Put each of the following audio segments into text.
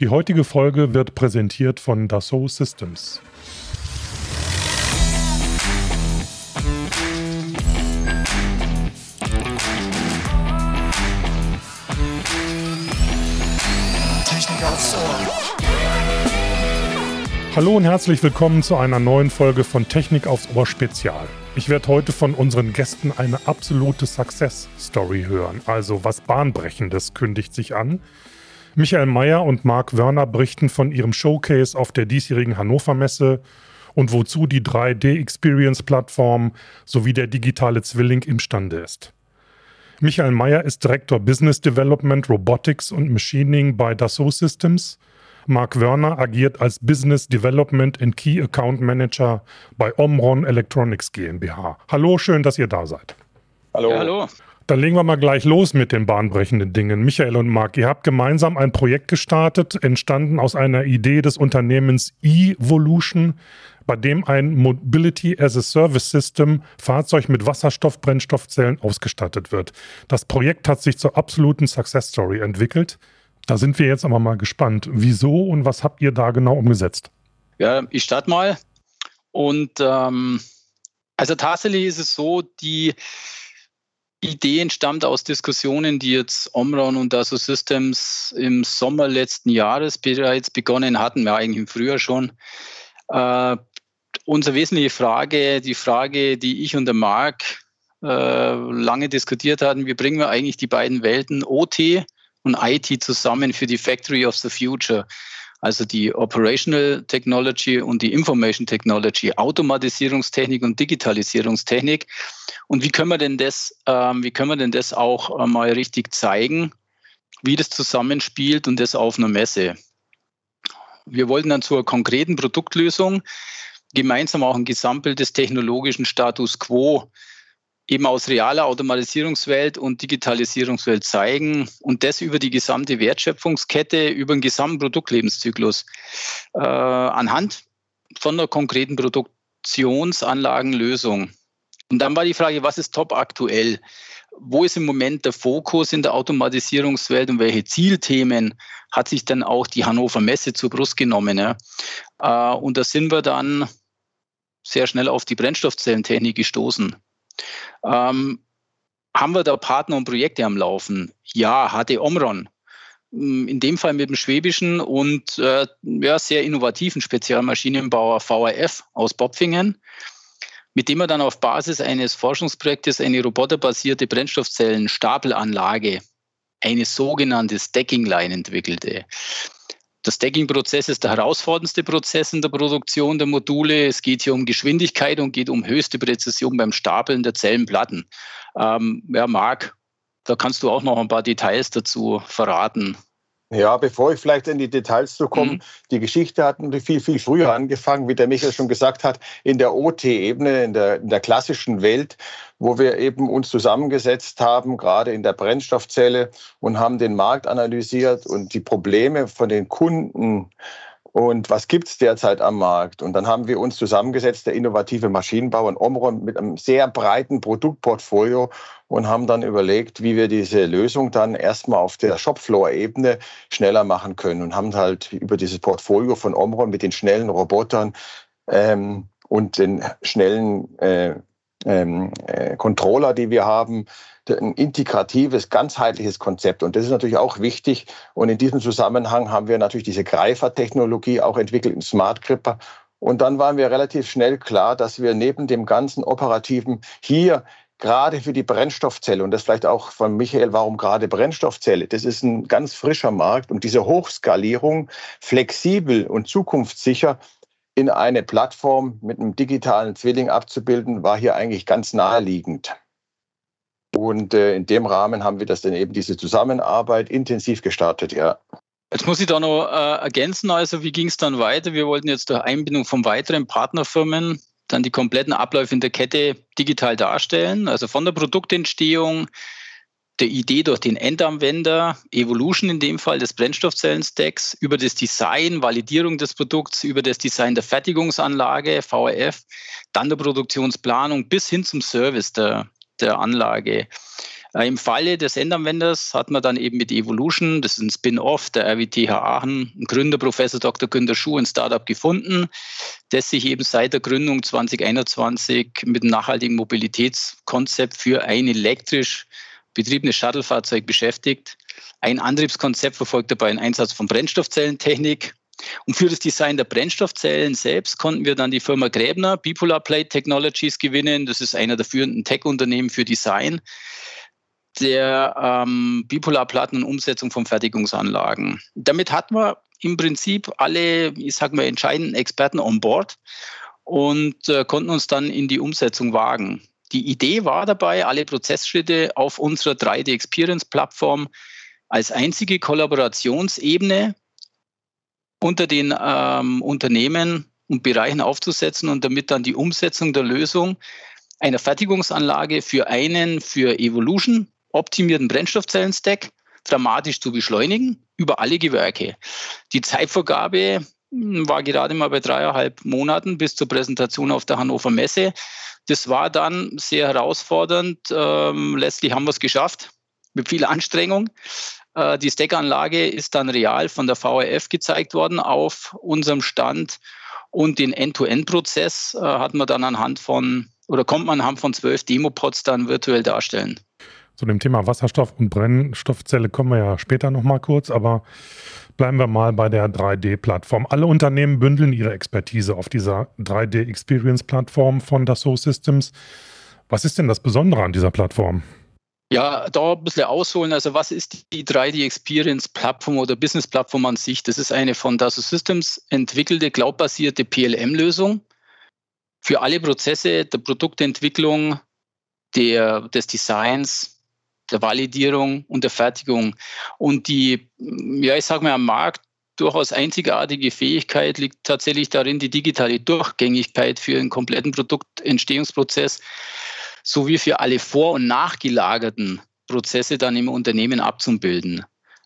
Die heutige Folge wird präsentiert von Dassault Systems. Technik aufs Ohr. Hallo und herzlich willkommen zu einer neuen Folge von Technik aufs Ohr Spezial. Ich werde heute von unseren Gästen eine absolute Success Story hören. Also was Bahnbrechendes kündigt sich an. Michael Mayer und Marc Wörner berichten von ihrem Showcase auf der diesjährigen Hannover Messe und wozu die 3D-Experience-Plattform sowie der digitale Zwilling imstande ist. Michael Mayer ist Direktor Business Development, Robotics und Machining bei Dassault Systems. Marc Wörner agiert als Business Development and Key Account Manager bei Omron Electronics GmbH. Hallo, schön, dass ihr da seid. Hallo. Ja, hallo. Dann legen wir mal gleich los mit den bahnbrechenden Dingen. Michael und Marc, ihr habt gemeinsam ein Projekt gestartet, entstanden aus einer Idee des Unternehmens Evolution, bei dem ein Mobility as a Service System Fahrzeug mit Wasserstoff-Brennstoffzellen ausgestattet wird. Das Projekt hat sich zur absoluten Success Story entwickelt. Da sind wir jetzt aber mal gespannt. Wieso und was habt ihr da genau umgesetzt? Ja, ich starte mal. Und ähm, also tatsächlich ist es so, die Idee entstammt aus Diskussionen, die jetzt Omron und Dassault Systems im Sommer letzten Jahres bereits begonnen hatten, ja eigentlich im Frühjahr schon. Äh, unsere wesentliche Frage, die Frage, die ich und der Marc äh, lange diskutiert hatten, wie bringen wir eigentlich die beiden Welten OT und IT zusammen für die Factory of the Future? Also die Operational Technology und die Information Technology, Automatisierungstechnik und Digitalisierungstechnik. Und wie können wir denn das, ähm, wie können wir denn das auch äh, mal richtig zeigen, wie das zusammenspielt und das auf einer Messe? Wir wollten dann zur konkreten Produktlösung gemeinsam auch ein Gesamtbild des technologischen Status quo eben aus realer Automatisierungswelt und Digitalisierungswelt zeigen und das über die gesamte Wertschöpfungskette, über den gesamten Produktlebenszyklus äh, anhand von einer konkreten Produktionsanlagenlösung. Und dann war die Frage, was ist top aktuell? Wo ist im Moment der Fokus in der Automatisierungswelt und welche Zielthemen hat sich dann auch die Hannover Messe zur Brust genommen? Ja? Äh, und da sind wir dann sehr schnell auf die Brennstoffzellentechnik gestoßen. Ähm, haben wir da Partner und Projekte am Laufen? Ja, HD Omron. Mm, in dem Fall mit dem schwäbischen und äh, ja, sehr innovativen Spezialmaschinenbauer VRF aus Bopfingen, mit dem er dann auf Basis eines Forschungsprojektes eine roboterbasierte Brennstoffzellen-Stapelanlage, eine sogenannte Stacking Line entwickelte. Der Stacking-Prozess ist der herausforderndste Prozess in der Produktion der Module. Es geht hier um Geschwindigkeit und geht um höchste Präzision beim Stapeln der Zellenplatten. Ähm, ja, Marc, da kannst du auch noch ein paar Details dazu verraten. Ja, bevor ich vielleicht in die Details zu kommen, mhm. die Geschichte hat viel, viel früher angefangen, wie der Michael schon gesagt hat, in der OT-Ebene, in der, in der klassischen Welt, wo wir eben uns zusammengesetzt haben, gerade in der Brennstoffzelle und haben den Markt analysiert und die Probleme von den Kunden und was gibt es derzeit am Markt? Und dann haben wir uns zusammengesetzt, der innovative Maschinenbauer in Omron mit einem sehr breiten Produktportfolio und haben dann überlegt, wie wir diese Lösung dann erstmal auf der Shopfloor-Ebene schneller machen können und haben halt über dieses Portfolio von Omron mit den schnellen Robotern ähm, und den schnellen äh, ähm, äh, Controller, die wir haben, ein integratives, ganzheitliches Konzept. Und das ist natürlich auch wichtig. Und in diesem Zusammenhang haben wir natürlich diese Greifer-Technologie auch entwickelt im Smart Gripper. Und dann waren wir relativ schnell klar, dass wir neben dem ganzen Operativen hier gerade für die Brennstoffzelle und das vielleicht auch von Michael, warum gerade Brennstoffzelle? Das ist ein ganz frischer Markt und diese Hochskalierung flexibel und zukunftssicher in eine Plattform mit einem digitalen Zwilling abzubilden, war hier eigentlich ganz naheliegend. Und äh, in dem Rahmen haben wir das dann eben diese Zusammenarbeit intensiv gestartet, ja. Jetzt muss ich da noch äh, ergänzen, also wie ging es dann weiter? Wir wollten jetzt durch Einbindung von weiteren Partnerfirmen dann die kompletten Abläufe in der Kette digital darstellen, also von der Produktentstehung, der Idee durch den Endanwender, Evolution in dem Fall des Brennstoffzellen-Stacks, über das Design, Validierung des Produkts, über das Design der Fertigungsanlage, VRF, dann der Produktionsplanung bis hin zum Service der, der Anlage. Äh, Im Falle des Endanwenders hat man dann eben mit Evolution, das ist ein Spin-off der RWTH Aachen, ein Gründer, Professor Dr. Günter Schuh, ein Startup gefunden, das sich eben seit der Gründung 2021 mit einem nachhaltigen Mobilitätskonzept für ein elektrisch betriebenes Shuttlefahrzeug beschäftigt. Ein Antriebskonzept verfolgt dabei einen Einsatz von Brennstoffzellentechnik. Und für das Design der Brennstoffzellen selbst konnten wir dann die Firma Gräbner Bipolar Plate Technologies gewinnen. Das ist einer der führenden Tech-Unternehmen für Design der ähm, Bipolarplatten und Umsetzung von Fertigungsanlagen. Damit hatten wir im Prinzip alle, ich sag mal, entscheidenden Experten on board und äh, konnten uns dann in die Umsetzung wagen. Die Idee war dabei, alle Prozessschritte auf unserer 3D Experience Plattform als einzige Kollaborationsebene unter den ähm, Unternehmen und Bereichen aufzusetzen und damit dann die Umsetzung der Lösung einer Fertigungsanlage für einen für Evolution optimierten Brennstoffzellen-Stack dramatisch zu beschleunigen über alle Gewerke. Die Zeitvorgabe war gerade mal bei dreieinhalb Monaten bis zur Präsentation auf der Hannover Messe. Das war dann sehr herausfordernd. Ähm, letztlich haben wir es geschafft mit viel Anstrengung. Äh, die Stackanlage ist dann real von der VRF gezeigt worden auf unserem Stand und den End-to-End-Prozess äh, hat man dann anhand von oder kommt man anhand von zwölf Demopods dann virtuell darstellen. Zu dem Thema Wasserstoff und Brennstoffzelle kommen wir ja später nochmal kurz, aber bleiben wir mal bei der 3D-Plattform. Alle Unternehmen bündeln ihre Expertise auf dieser 3D-Experience-Plattform von Dassault Systems. Was ist denn das Besondere an dieser Plattform? Ja, da ein bisschen ausholen. Also, was ist die 3D Experience Plattform oder Business Plattform an sich? Das ist eine von Dassault Systems entwickelte cloudbasierte PLM-Lösung für alle Prozesse der Produktentwicklung, der, des Designs, der Validierung und der Fertigung. Und die, ja, ich sage mal, am Markt durchaus einzigartige Fähigkeit liegt tatsächlich darin, die digitale Durchgängigkeit für einen kompletten Produktentstehungsprozess sowie für alle vor- und nachgelagerten Prozesse dann im Unternehmen abzubilden.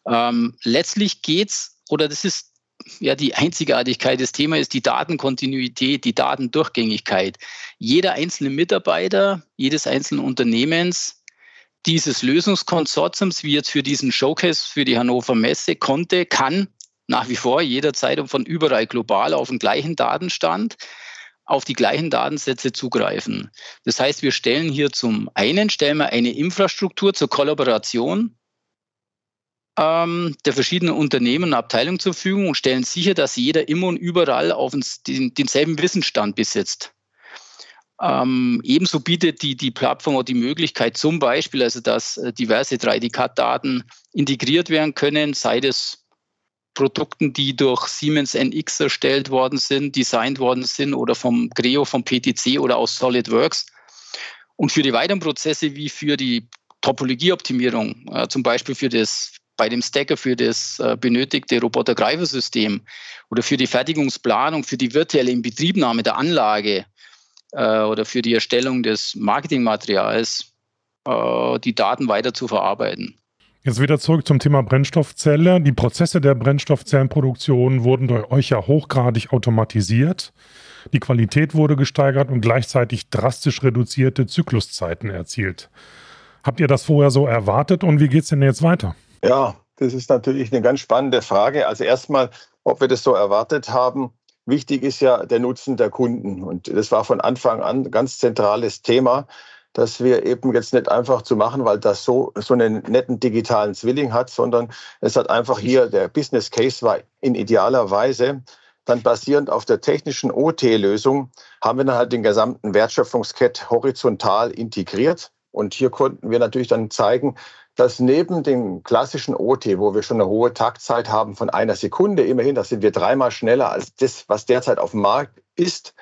Ähm, letztlich es, oder das ist ja die Einzigartigkeit des Themas ist die Datenkontinuität, die Datendurchgängigkeit. Jeder einzelne Mitarbeiter, jedes einzelnen Unternehmens dieses Lösungskonsortiums, wie jetzt für diesen Showcase für die Hannover Messe, konnte, kann nach wie vor jederzeit und von überall global auf den gleichen Datenstand auf die gleichen Datensätze zugreifen. Das heißt, wir stellen hier zum einen stellen wir eine Infrastruktur zur Kollaboration ähm, der verschiedenen Unternehmen und Abteilungen zur Verfügung und stellen sicher, dass jeder immer und überall auf den, denselben Wissensstand besitzt. Ähm, ebenso bietet die, die Plattform auch die Möglichkeit, zum Beispiel, also dass äh, diverse 3D-CAD-Daten integriert werden können, sei es Produkten, die durch Siemens NX erstellt worden sind, designt worden sind oder vom Creo, vom PTC oder aus SolidWorks. Und für die weiteren Prozesse wie für die Topologieoptimierung, äh, zum Beispiel für das, bei dem Stacker für das äh, benötigte Robotergreifersystem oder für die Fertigungsplanung, für die virtuelle Inbetriebnahme der Anlage, äh, oder für die Erstellung des Marketingmaterials äh, die Daten weiter zu verarbeiten. Jetzt wieder zurück zum Thema Brennstoffzelle. Die Prozesse der Brennstoffzellenproduktion wurden durch euch ja hochgradig automatisiert. Die Qualität wurde gesteigert und gleichzeitig drastisch reduzierte Zykluszeiten erzielt. Habt ihr das vorher so erwartet und wie geht es denn jetzt weiter? Ja, das ist natürlich eine ganz spannende Frage. Also erstmal, ob wir das so erwartet haben, Wichtig ist ja der Nutzen der Kunden. Und das war von Anfang an ein ganz zentrales Thema, dass wir eben jetzt nicht einfach zu machen, weil das so, so einen netten digitalen Zwilling hat, sondern es hat einfach hier, der Business Case war in idealer Weise, dann basierend auf der technischen OT-Lösung, haben wir dann halt den gesamten Wertschöpfungskett horizontal integriert. Und hier konnten wir natürlich dann zeigen, dass neben dem klassischen OT, wo wir schon eine hohe Taktzeit haben von einer Sekunde, immerhin, da sind wir dreimal schneller als das, was derzeit auf dem Markt ist,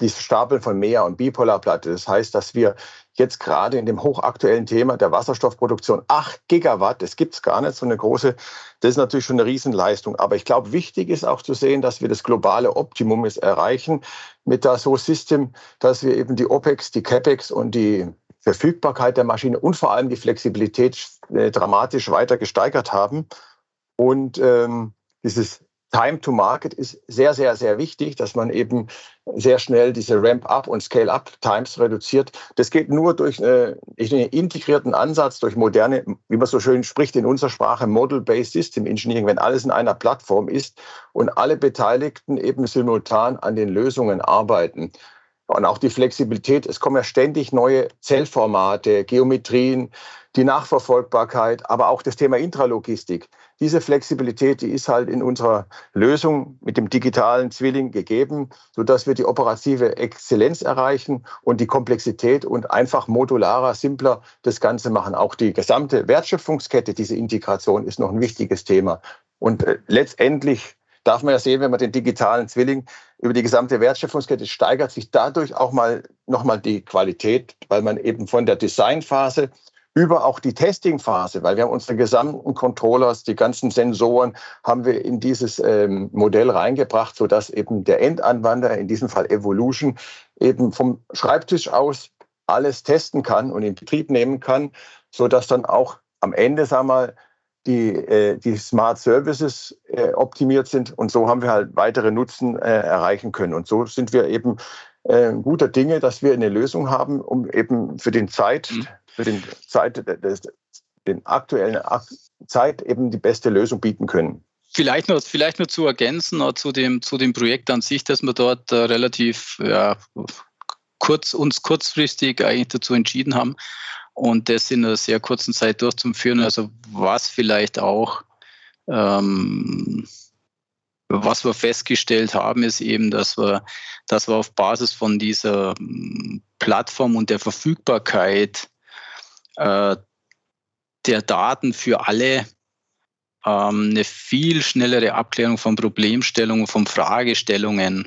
die Stapeln von Meer- und Bipolarplatte. Das heißt, dass wir jetzt gerade in dem hochaktuellen Thema der Wasserstoffproduktion 8 Gigawatt, das gibt es gar nicht, so eine große, das ist natürlich schon eine Riesenleistung. Aber ich glaube, wichtig ist auch zu sehen, dass wir das globale Optimum erreichen mit der So System, dass wir eben die OPEX, die CAPEX und die Verfügbarkeit der Maschine und vor allem die Flexibilität äh, dramatisch weiter gesteigert haben. Und ähm, dieses Time to Market ist sehr, sehr, sehr wichtig, dass man eben sehr schnell diese Ramp-up und Scale-up-Times reduziert. Das geht nur durch einen integrierten Ansatz, durch moderne, wie man so schön spricht in unserer Sprache, Model-Based System Engineering, wenn alles in einer Plattform ist und alle Beteiligten eben simultan an den Lösungen arbeiten. Und auch die Flexibilität, es kommen ja ständig neue Zellformate, Geometrien, die Nachverfolgbarkeit, aber auch das Thema Intralogistik. Diese Flexibilität, die ist halt in unserer Lösung mit dem digitalen Zwilling gegeben, sodass wir die operative Exzellenz erreichen und die Komplexität und einfach modularer, simpler das Ganze machen. Auch die gesamte Wertschöpfungskette, diese Integration ist noch ein wichtiges Thema. Und äh, letztendlich darf man ja sehen, wenn man den digitalen Zwilling über die gesamte Wertschöpfungskette steigert sich dadurch auch mal nochmal die Qualität, weil man eben von der Designphase über auch die Testingphase, weil wir haben unsere gesamten Controllers, die ganzen Sensoren haben wir in dieses ähm, Modell reingebracht, sodass eben der Endanwender, in diesem Fall Evolution, eben vom Schreibtisch aus alles testen kann und in Betrieb nehmen kann, sodass dann auch am Ende, sagen wir mal, die, äh, die Smart Services äh, optimiert sind. Und so haben wir halt weitere Nutzen äh, erreichen können. Und so sind wir eben äh, guter Dinge, dass wir eine Lösung haben, um eben für den Zeit, mhm für den, Zeit, des, den aktuellen Zeit eben die beste Lösung bieten können. Vielleicht nur, vielleicht nur zu ergänzen uh, zu, dem, zu dem Projekt an sich, dass wir dort uh, relativ ja, kurz, uns kurzfristig eigentlich dazu entschieden haben und das in einer sehr kurzen Zeit durchzuführen. Also was vielleicht auch, ähm, was wir festgestellt haben, ist eben, dass wir, dass wir auf Basis von dieser Plattform und der Verfügbarkeit äh, der Daten für alle ähm, eine viel schnellere Abklärung von Problemstellungen, von Fragestellungen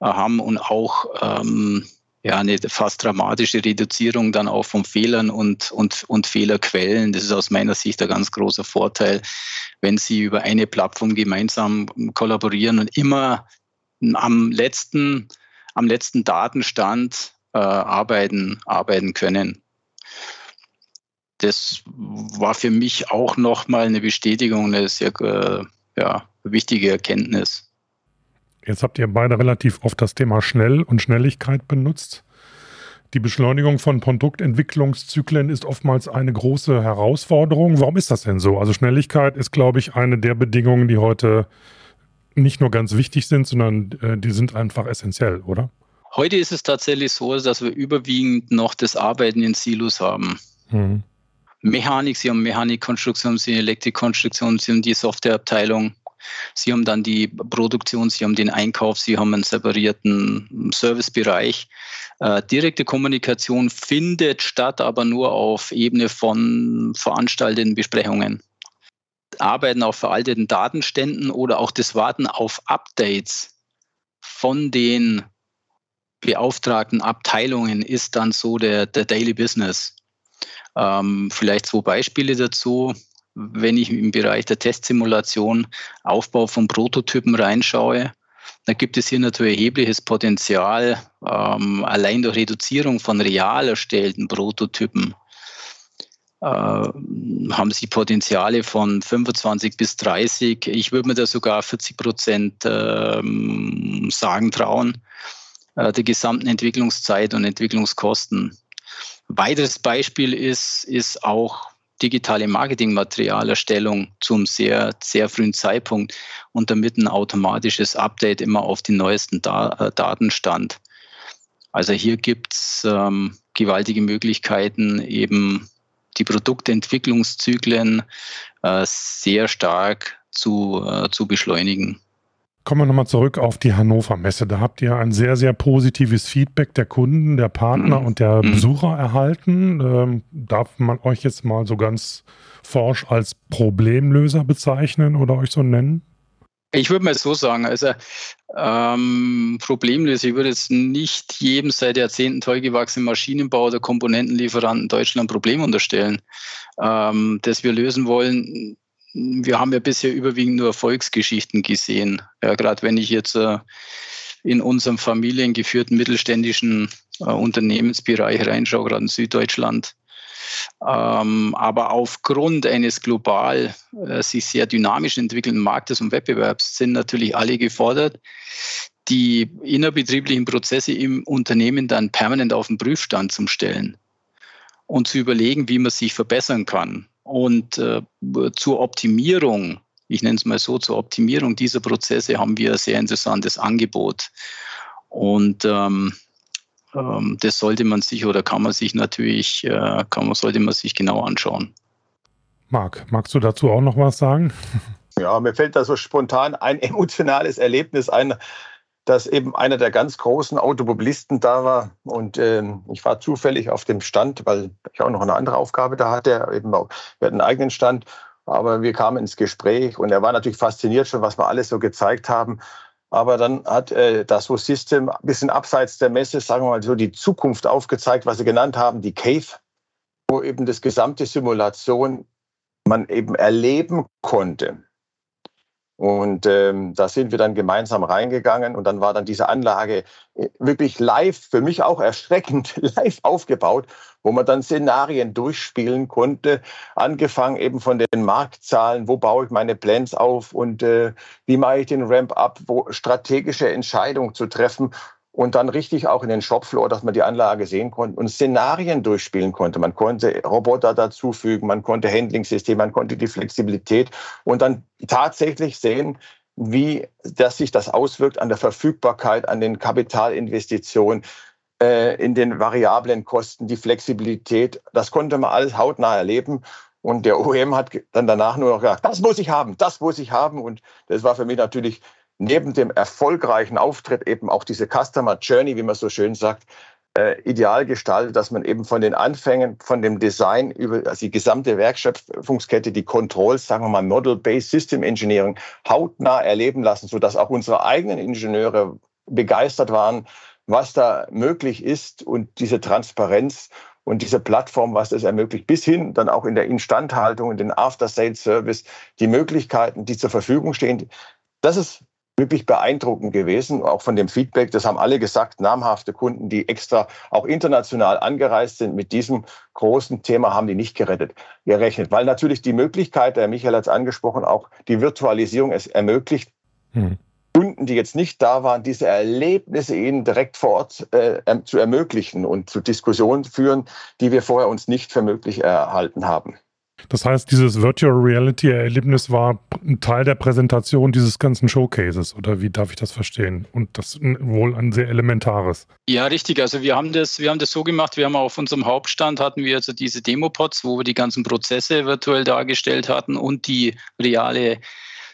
äh, haben und auch ähm, ja, eine fast dramatische Reduzierung dann auch von Fehlern und, und, und Fehlerquellen. Das ist aus meiner Sicht ein ganz großer Vorteil, wenn Sie über eine Plattform gemeinsam kollaborieren und immer am letzten, am letzten Datenstand äh, arbeiten, arbeiten können das war für mich auch nochmal eine Bestätigung, eine sehr äh, ja, wichtige Erkenntnis. Jetzt habt ihr beide relativ oft das Thema Schnell und Schnelligkeit benutzt. Die Beschleunigung von Produktentwicklungszyklen ist oftmals eine große Herausforderung. Warum ist das denn so? Also Schnelligkeit ist, glaube ich, eine der Bedingungen, die heute nicht nur ganz wichtig sind, sondern äh, die sind einfach essentiell, oder? Heute ist es tatsächlich so, dass wir überwiegend noch das Arbeiten in Silos haben. Mhm. Mechanik, Sie haben Mechanikkonstruktion, Sie haben Elektrikkonstruktion, Sie haben die Softwareabteilung, Sie haben dann die Produktion, Sie haben den Einkauf, Sie haben einen separierten Servicebereich. Äh, direkte Kommunikation findet statt, aber nur auf Ebene von veranstalteten Besprechungen. Arbeiten auf veralteten Datenständen oder auch das Warten auf Updates von den beauftragten Abteilungen ist dann so der, der Daily Business. Ähm, vielleicht zwei Beispiele dazu. Wenn ich im Bereich der Testsimulation Aufbau von Prototypen reinschaue, da gibt es hier natürlich erhebliches Potenzial, ähm, allein durch Reduzierung von real erstellten Prototypen äh, haben sie Potenziale von 25 bis 30. Ich würde mir da sogar 40 Prozent ähm, sagen trauen, äh, der gesamten Entwicklungszeit und Entwicklungskosten. Weiteres Beispiel ist, ist auch digitale Marketingmaterialerstellung zum sehr, sehr frühen Zeitpunkt und damit ein automatisches Update immer auf den neuesten da äh, Datenstand. Also hier gibt es ähm, gewaltige Möglichkeiten, eben die Produktentwicklungszyklen äh, sehr stark zu, äh, zu beschleunigen. Kommen wir nochmal zurück auf die Hannover Messe. Da habt ihr ein sehr, sehr positives Feedback der Kunden, der Partner mhm. und der mhm. Besucher erhalten. Ähm, darf man euch jetzt mal so ganz forsch als Problemlöser bezeichnen oder euch so nennen? Ich würde mal so sagen, also ähm, Problemlöser, ich würde jetzt nicht jedem seit Jahrzehnten toll gewachsenen Maschinenbau oder Komponentenlieferanten Deutschland Problem unterstellen. Ähm, das wir lösen wollen, wir haben ja bisher überwiegend nur Erfolgsgeschichten gesehen. Ja, Gerade wenn ich jetzt äh, in unserem familiengeführten mittelständischen äh, Unternehmensbereich reinschaue, gerade in Süddeutschland, Ähm, aber aufgrund eines global äh, sich sehr dynamisch entwickelnden Marktes und Wettbewerbs sind natürlich alle gefordert, die innerbetrieblichen Prozesse im Unternehmen dann permanent auf den Prüfstand zu stellen und zu überlegen, wie man sich verbessern kann. Und äh, zur Optimierung, ich nenne es mal so, zur Optimierung dieser Prozesse haben wir ein sehr interessantes Angebot. Und ähm, ähm, das sollte man sich oder kann man sich natürlich, äh, kann man, sollte man sich genau anschauen. Marc, magst du dazu auch noch was sagen? Ja, mir fällt da so spontan ein emotionales Erlebnis ein, dass eben einer der ganz großen Automobilisten da war und ähm, ich war zufällig auf dem Stand, weil ich auch noch eine andere Aufgabe da hatte, eben auch, wir hatten einen eigenen Stand, aber wir kamen ins Gespräch und er war natürlich fasziniert schon, was wir alles so gezeigt haben. Aber dann hat äh, das so System ein bisschen abseits der Messe, sagen wir mal so, die Zukunft aufgezeigt, was sie genannt haben, die Cave, wo eben das gesamte Simulation man eben erleben konnte. Und ähm, da sind wir dann gemeinsam reingegangen und dann war dann diese Anlage äh, wirklich live, für mich auch erschreckend, live aufgebaut, wo man dann Szenarien durchspielen konnte, angefangen eben von den Marktzahlen, wo baue ich meine Plans auf und äh, wie mache ich den Ramp-up, wo strategische Entscheidungen zu treffen und dann richtig auch in den Shopfloor, dass man die Anlage sehen konnte und Szenarien durchspielen konnte. Man konnte Roboter dazufügen, man konnte Handling-System, man konnte die Flexibilität und dann tatsächlich sehen, wie dass sich das auswirkt an der Verfügbarkeit, an den Kapitalinvestitionen, äh, in den variablen Kosten, die Flexibilität. Das konnte man alles hautnah erleben. Und der OEM hat dann danach nur noch gesagt, das muss ich haben, das muss ich haben. Und das war für mich natürlich neben dem erfolgreichen Auftritt eben auch diese Customer Journey, wie man so schön sagt, äh, ideal gestaltet, dass man eben von den Anfängen, von dem Design über also die gesamte Werkschöpfungskette, die Controls, sagen wir mal Model-Based System Engineering hautnah erleben lassen, sodass auch unsere eigenen Ingenieure begeistert waren, was da möglich ist und diese Transparenz und diese Plattform, was das ermöglicht, bis hin dann auch in der Instandhaltung, in den After-Sales-Service, die Möglichkeiten, die zur Verfügung stehen. Das ist wirklich beeindruckend gewesen, auch von dem Feedback. Das haben alle gesagt, namhafte Kunden, die extra auch international angereist sind mit diesem großen Thema, haben die nicht gerettet, gerechnet. Weil natürlich die Möglichkeit, der Michael hat es angesprochen, auch die Virtualisierung es ermöglicht, hm. Kunden, die jetzt nicht da waren, diese Erlebnisse ihnen direkt vor Ort äh, zu ermöglichen und zu Diskussionen führen, die wir vorher uns nicht für möglich erhalten haben. Das heißt, dieses Virtual Reality Erlebnis war ein Teil der Präsentation dieses ganzen Showcases oder wie darf ich das verstehen? Und das wohl ein sehr elementares. Ja, richtig. Also wir haben das, wir haben das so gemacht. Wir haben auf unserem Hauptstand hatten wir also diese Demopods, wo wir die ganzen Prozesse virtuell dargestellt hatten und die reale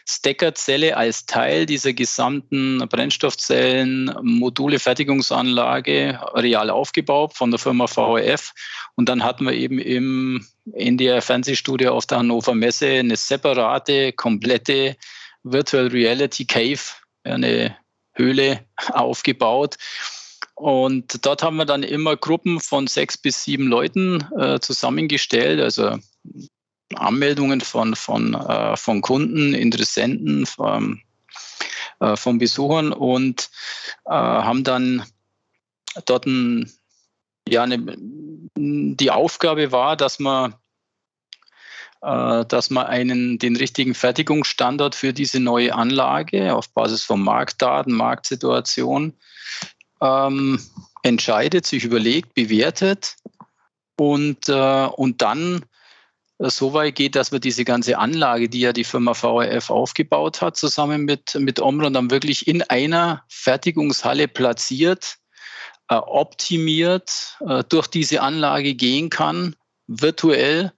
Steckerzelle als Teil dieser gesamten Brennstoffzellen Module Fertigungsanlage real aufgebaut von der Firma VHF. Und dann hatten wir eben im NDR Fernsehstudio auf der Hannover Messe eine separate, komplette Virtual Reality Cave, eine Höhle aufgebaut. Und dort haben wir dann immer Gruppen von sechs bis sieben Leuten äh, zusammengestellt, also Anmeldungen von, von, äh, von Kunden, Interessenten, von, äh, von Besuchern und äh, haben dann dort ein, ja, eine, die Aufgabe war, dass man äh, dass man einen, den richtigen Fertigungsstandard für diese neue Anlage auf Basis von Marktdaten, Marktsituation ähm, entscheidet, sich überlegt, bewertet und, äh, und dann so weit geht, dass wir diese ganze Anlage, die ja die Firma VRF aufgebaut hat, zusammen mit, mit Omron dann wirklich in einer Fertigungshalle platziert, äh, optimiert, äh, durch diese Anlage gehen kann, virtuell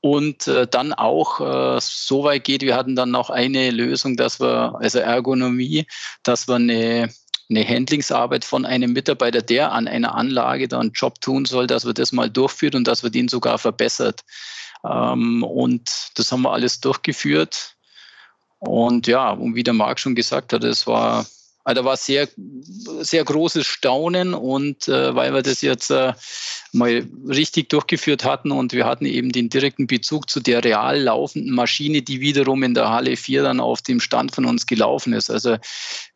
und äh, dann auch äh, so weit geht, wir hatten dann noch eine Lösung, dass wir, also Ergonomie, dass wir eine, eine Handlingsarbeit von einem Mitarbeiter, der an einer Anlage da einen Job tun soll, dass wir das mal durchführt und dass wir den sogar verbessert. Ähm, und das haben wir alles durchgeführt. Und ja, und wie der Marc schon gesagt hat, es war, also da war sehr, sehr großes Staunen und äh, weil wir das jetzt äh, mal richtig durchgeführt hatten und wir hatten eben den direkten Bezug zu der real laufenden Maschine, die wiederum in der Halle 4 dann auf dem Stand von uns gelaufen ist. Also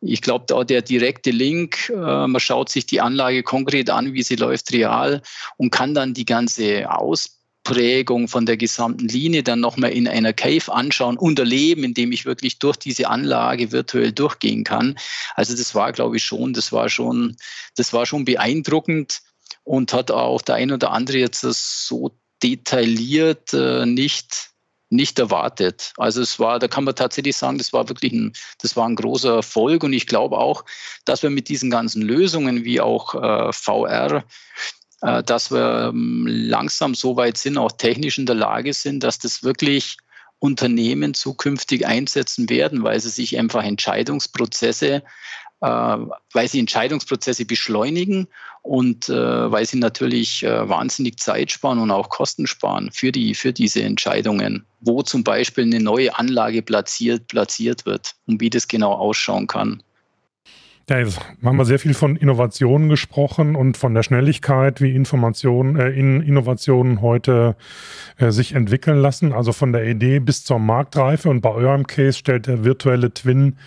ich glaube, da der direkte Link, äh, man schaut sich die Anlage konkret an, wie sie läuft real und kann dann die ganze Aus Ausprägung von der gesamten Linie dann nochmal in einer Cave anschauen und erleben, indem ich wirklich durch diese Anlage virtuell durchgehen kann. Also das war, glaube ich, schon, das war schon, das war schon beeindruckend und hat auch der ein oder andere jetzt so detailliert äh, nicht nicht erwartet. Also es war, da kann man tatsächlich sagen, das war wirklich ein, das war ein großer Erfolg und ich glaube auch, dass wir mit diesen ganzen Lösungen wie auch äh, VR dass wir ähm, langsam so weit sind, auch technisch in der Lage sind, dass das wirklich Unternehmen zukünftig einsetzen werden, weil sie sich einfach Entscheidungsprozesse, äh, weil sie Entscheidungsprozesse beschleunigen und äh, weil sie natürlich wahnsinnig Zeit sparen und auch Kosten sparen für, die, für diese Entscheidungen, wo zum Beispiel eine neue Anlage platziert, platziert wird und wie das genau ausschauen kann. Ja, jetzt haben wir sehr viel von Innovationen gesprochen und von der Schnelligkeit, wie Informationen, äh, in Innovationen heute äh, sich entwickeln lassen. Also von der Idee bis zur Marktreife. Und bei eurem Case stellt der virtuelle Twin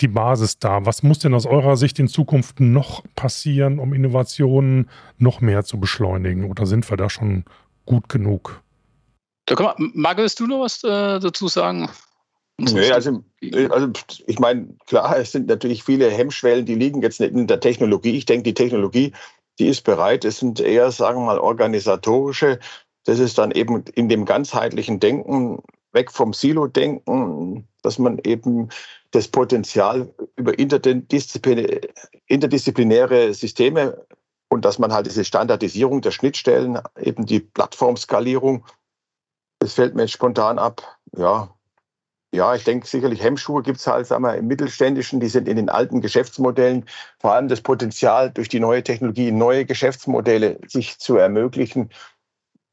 die Basis dar. Was muss denn aus eurer Sicht in Zukunft noch passieren, um Innovationen noch mehr zu beschleunigen? Oder sind wir da schon gut genug? Da kann man, Marc, du noch was äh, dazu sagen? Nee, also, äh, also ich meine, klar, es sind natürlich viele Hemmschwellen, die liegen jetzt nicht in der Technologie. Ich denke, die Technologie, die ist bereit. Es sind eher, sagen wir mal, organisatorische. Das ist dann eben in dem ganzheitlichen Denken, weg vom Silo-Denken, dass man eben das Potenzial über interdisziplinäre Systeme und dass man halt diese Standardisierung der Schnittstellen, eben die Plattformskalierung, das fällt mir spontan ab. Ja, ja, ich denke sicherlich Hemmschuhe gibt es halt sagen wir, im Mittelständischen, die sind in den alten Geschäftsmodellen, vor allem das Potenzial durch die neue Technologie, neue Geschäftsmodelle sich zu ermöglichen.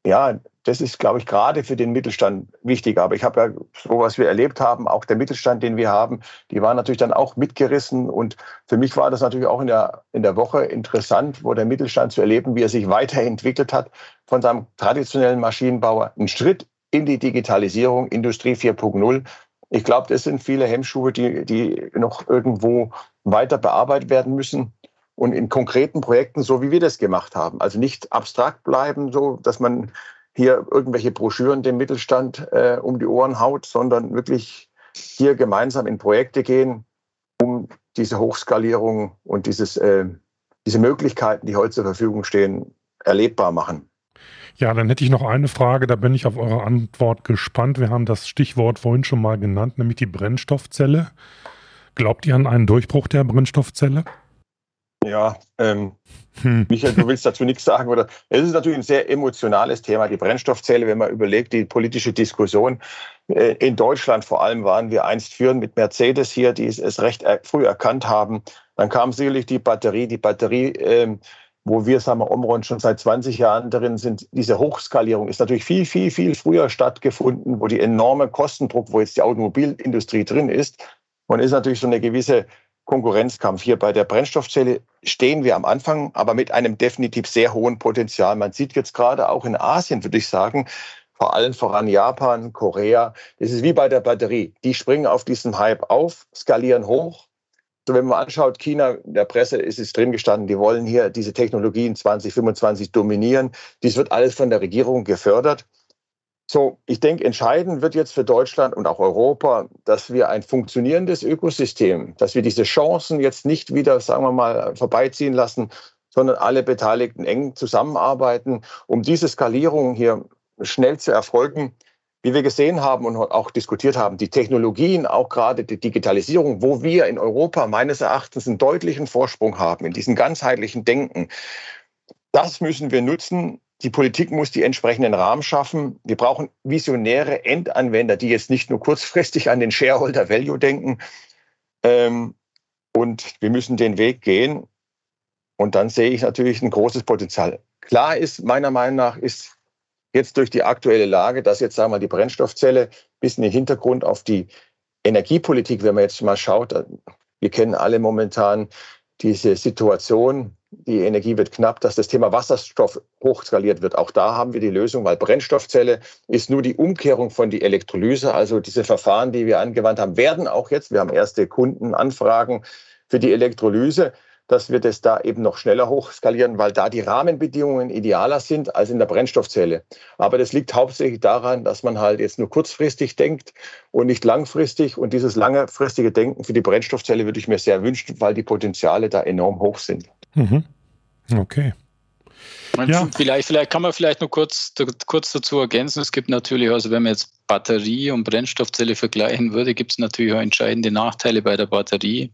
Ja, das ist, glaube ich, gerade für den Mittelstand wichtig. Aber ich habe ja so, was wir erlebt haben, auch der Mittelstand, den wir haben, die war natürlich dann auch mitgerissen. Und für mich war das natürlich auch in der, in der Woche interessant, wo der Mittelstand zu erleben, wie er sich weiterentwickelt hat von seinem traditionellen Maschinenbauer. Ein Schritt in die Digitalisierung, Industrie 4.0 ich glaube, das sind viele Hemmschuhe, die, die noch irgendwo weiter bearbeitet werden müssen und in konkreten Projekten, so wie wir das gemacht haben. Also nicht abstrakt bleiben, so dass man hier irgendwelche Broschüren dem Mittelstand äh, um die Ohren haut, sondern wirklich hier gemeinsam in Projekte gehen, um diese Hochskalierung und dieses, äh, diese Möglichkeiten, die heute zur Verfügung stehen, erlebbar machen. Ja, dann hätte ich noch eine Frage, da bin ich auf eure Antwort gespannt. Wir haben das Stichwort vorhin schon mal genannt, nämlich die Brennstoffzelle. Glaubt ihr an einen Durchbruch der Brennstoffzelle? Ja, ähm, hm. Michael, du willst dazu nichts sagen, oder? Es ist natürlich ein sehr emotionales Thema, die Brennstoffzelle, wenn man überlegt, die politische Diskussion. Äh, in Deutschland vor allem waren wir einst führend mit Mercedes hier, die es recht früh erkannt haben. Dann kam sicherlich die Batterie. Die Batterie ähm, wo wir, sagen wir, Omron schon seit 20 Jahren drin sind, diese Hochskalierung ist natürlich viel, viel, viel früher stattgefunden, wo die enorme Kostendruck, wo jetzt die Automobilindustrie drin ist. Und ist natürlich so eine gewisse Konkurrenzkampf. Hier bei der Brennstoffzelle stehen wir am Anfang, aber mit einem definitiv sehr hohen Potenzial. Man sieht jetzt gerade auch in Asien, würde ich sagen, vor allem voran Japan, Korea. Das ist wie bei der Batterie. Die springen auf diesen Hype auf, skalieren hoch, wenn man anschaut, China, in der Presse ist es drin gestanden, die wollen hier diese Technologien 2025 dominieren. Dies wird alles von der Regierung gefördert. So, ich denke, entscheidend wird jetzt für Deutschland und auch Europa, dass wir ein funktionierendes Ökosystem, dass wir diese Chancen jetzt nicht wieder, sagen wir mal, vorbeiziehen lassen, sondern alle Beteiligten eng zusammenarbeiten, um diese Skalierung hier schnell zu erfolgen wie wir gesehen haben und auch diskutiert haben, die Technologien, auch gerade die Digitalisierung, wo wir in Europa meines Erachtens einen deutlichen Vorsprung haben in diesem ganzheitlichen Denken, das müssen wir nutzen. Die Politik muss die entsprechenden Rahmen schaffen. Wir brauchen visionäre Endanwender, die jetzt nicht nur kurzfristig an den Shareholder Value denken. Ähm, und wir müssen den Weg gehen. Und dann sehe ich natürlich ein großes Potenzial. Klar ist, meiner Meinung nach, ist jetzt durch die aktuelle Lage, dass jetzt, sagen wir mal, die Brennstoffzelle ein bisschen den Hintergrund auf die Energiepolitik, wenn man jetzt mal schaut, wir kennen alle momentan diese Situation, die Energie wird knapp, dass das Thema Wasserstoff hochskaliert wird. Auch da haben wir die Lösung, weil Brennstoffzelle ist nur die Umkehrung von die Elektrolyse. Also diese Verfahren, die wir angewandt haben, werden auch jetzt, wir haben erste Kundenanfragen für die Elektrolyse. Dass wir das da eben noch schneller hochskalieren, weil da die Rahmenbedingungen idealer sind als in der Brennstoffzelle. Aber das liegt hauptsächlich daran, dass man halt jetzt nur kurzfristig denkt und nicht langfristig. Und dieses langfristige Denken für die Brennstoffzelle würde ich mir sehr wünschen, weil die Potenziale da enorm hoch sind. Mhm. Okay. Ja. Vielleicht, vielleicht kann man vielleicht noch kurz, kurz dazu ergänzen. Es gibt natürlich, also wenn man jetzt Batterie und Brennstoffzelle vergleichen würde, gibt es natürlich auch entscheidende Nachteile bei der Batterie.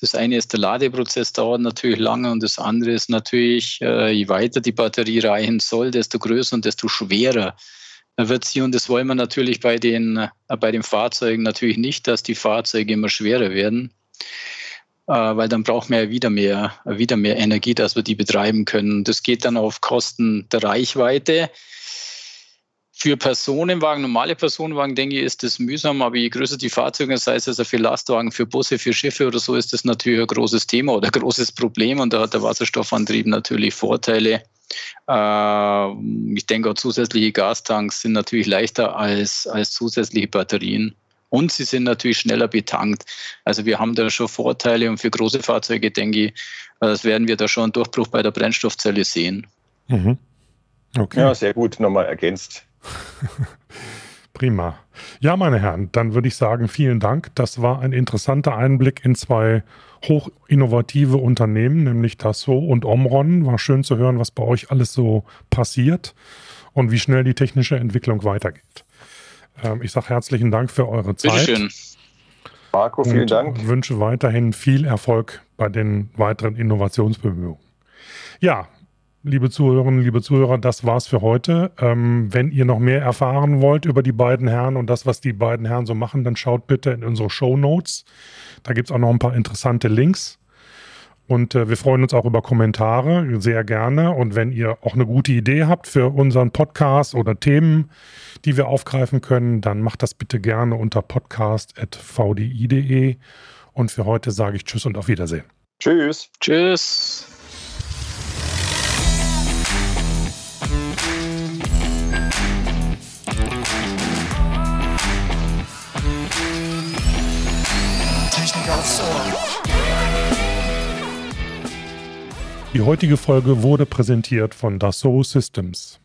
Das eine ist, der Ladeprozess dauert natürlich lange und das andere ist natürlich, äh, je weiter die Batterie reichen soll, desto größer und desto schwerer wird sie. Und das wollen wir natürlich bei den, äh, bei den Fahrzeugen natürlich nicht, dass die Fahrzeuge immer schwerer werden. Äh, weil dann brauchen wir ja wieder mehr, wieder mehr Energie, dass wir die betreiben können. Das geht dann auf Kosten der Reichweite. Für Personenwagen, normale Personenwagen, denke ich, ist das mühsam, aber je größer die Fahrzeuge, sei es also für Lastwagen, für Busse, für Schiffe oder so, ist das natürlich ein großes Thema oder ein großes Problem und da hat der Wasserstoffantrieb natürlich Vorteile. Äh, ich denke auch zusätzliche Gastanks sind natürlich leichter als, als zusätzliche Batterien. Und sie sind natürlich schneller betankt. Also wir haben da schon Vorteile und für große Fahrzeuge, denke ich, das werden wir da schon einen Durchbruch bei der Brennstoffzelle sehen. Mhm. Okay. Ja, sehr gut, nochmal ergänzt. Prima. Ja, meine Herren, dann würde ich sagen, vielen Dank. Das war ein interessanter Einblick in zwei hochinnovative Unternehmen, nämlich Dassault und Omron. War schön zu hören, was bei euch alles so passiert und wie schnell die technische Entwicklung weitergeht. Ähm, ich sage herzlichen Dank für eure Zeit. Bitteschön. Marco, vielen Dank. Ich wünsche weiterhin viel Erfolg bei den weiteren Innovationsbemühungen. Ja, liebe Zuhörerinnen, liebe Zuhörer, das war's für heute. Ähm, wenn ihr noch mehr erfahren wollt über die beiden Herren und das, was die beiden Herren so machen, dann schaut bitte in unsere Show Notes. Da gibt es auch noch ein paar interessante Links. Und äh, wir freuen uns auch über Kommentare, sehr gerne. Und wenn ihr auch eine gute Idee habt für unseren Podcast oder Themen, die wir aufgreifen können, dann macht das bitte gerne unter podcast.vdi.de. Und für heute sage ich Tschüss und auf Wiedersehen. Tschüss. Tschüss. Die heutige Folge wurde präsentiert von Dassault Systems.